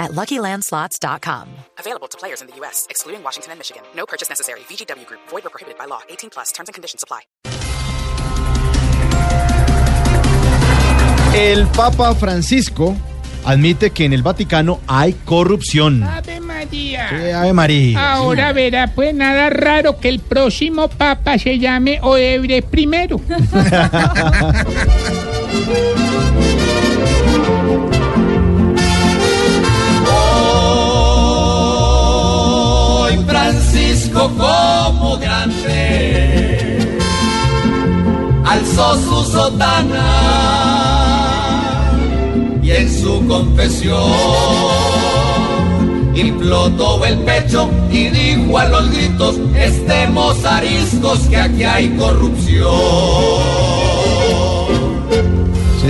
at LuckyLandSlots.com. Available to players in the U.S., excluding Washington and Michigan. No purchase necessary. VGW Group. Void or prohibited by law. 18 plus. Terms and conditions apply. El Papa Francisco admite que en el Vaticano hay corrupción. Ave María. Ave María. Ahora verá, pues nada raro que el próximo papa se llame Odebrecht primero. alzó su sotana y en su confesión todo el pecho y dijo a los gritos estemos ariscos que aquí hay corrupción.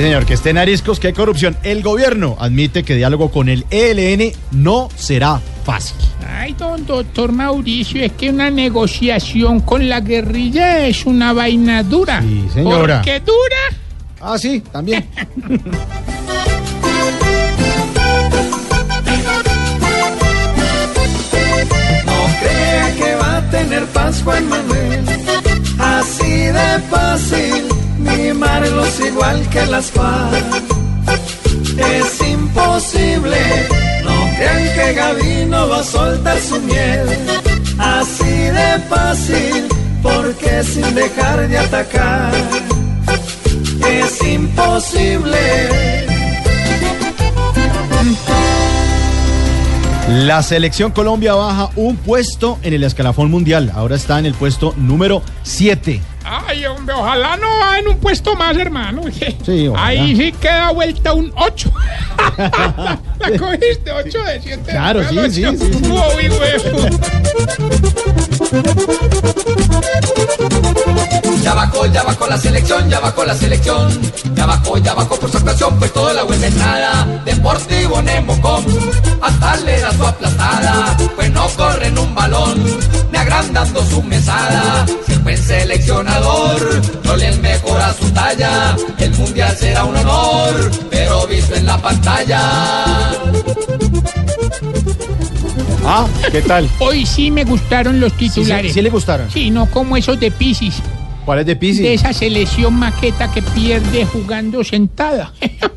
Sí, señor, que estén ariscos, que hay corrupción. El gobierno admite que diálogo con el ELN no será fácil. Ay, don doctor Mauricio, es que una negociación con la guerrilla es una vaina dura. Sí, señora. Porque dura. Ah, sí, también. No crea que va a tener paz Juan Manuel. Así de fácil, mimarlos igual que las FARC. Es imposible, no crean que Gabino va a soltar su miel. Así de fácil, porque sin dejar de atacar. Es imposible. La selección Colombia baja un puesto en el escalafón mundial. Ahora está en el puesto número 7. Ay, hombre, ojalá no va en un puesto más, hermano. Sí. Ahí sí queda vuelta un 8. La cogiste, 8 de 7. Claro, sí, sí, sí, sí. Uy, huevo. Ya bajó, ya bajó la selección, ya bajó la selección. Ya bajó, ya bajó por su actuación, pues toda la buena entrada. Deportivo Nemocom, hasta le da su aplastada. Pues no corren un balón, ni agrandando su mesada. Si el buen seleccionador no le mejora su talla, el mundial será un honor, pero visto en la pantalla. Ah, ¿qué tal? Hoy sí me gustaron los Sí, sí, titulares. sí le gustaron. Sí, no como esos de Piscis, ¿Cuál es de de Pisi? esa selección maqueta que pierde jugando sentada.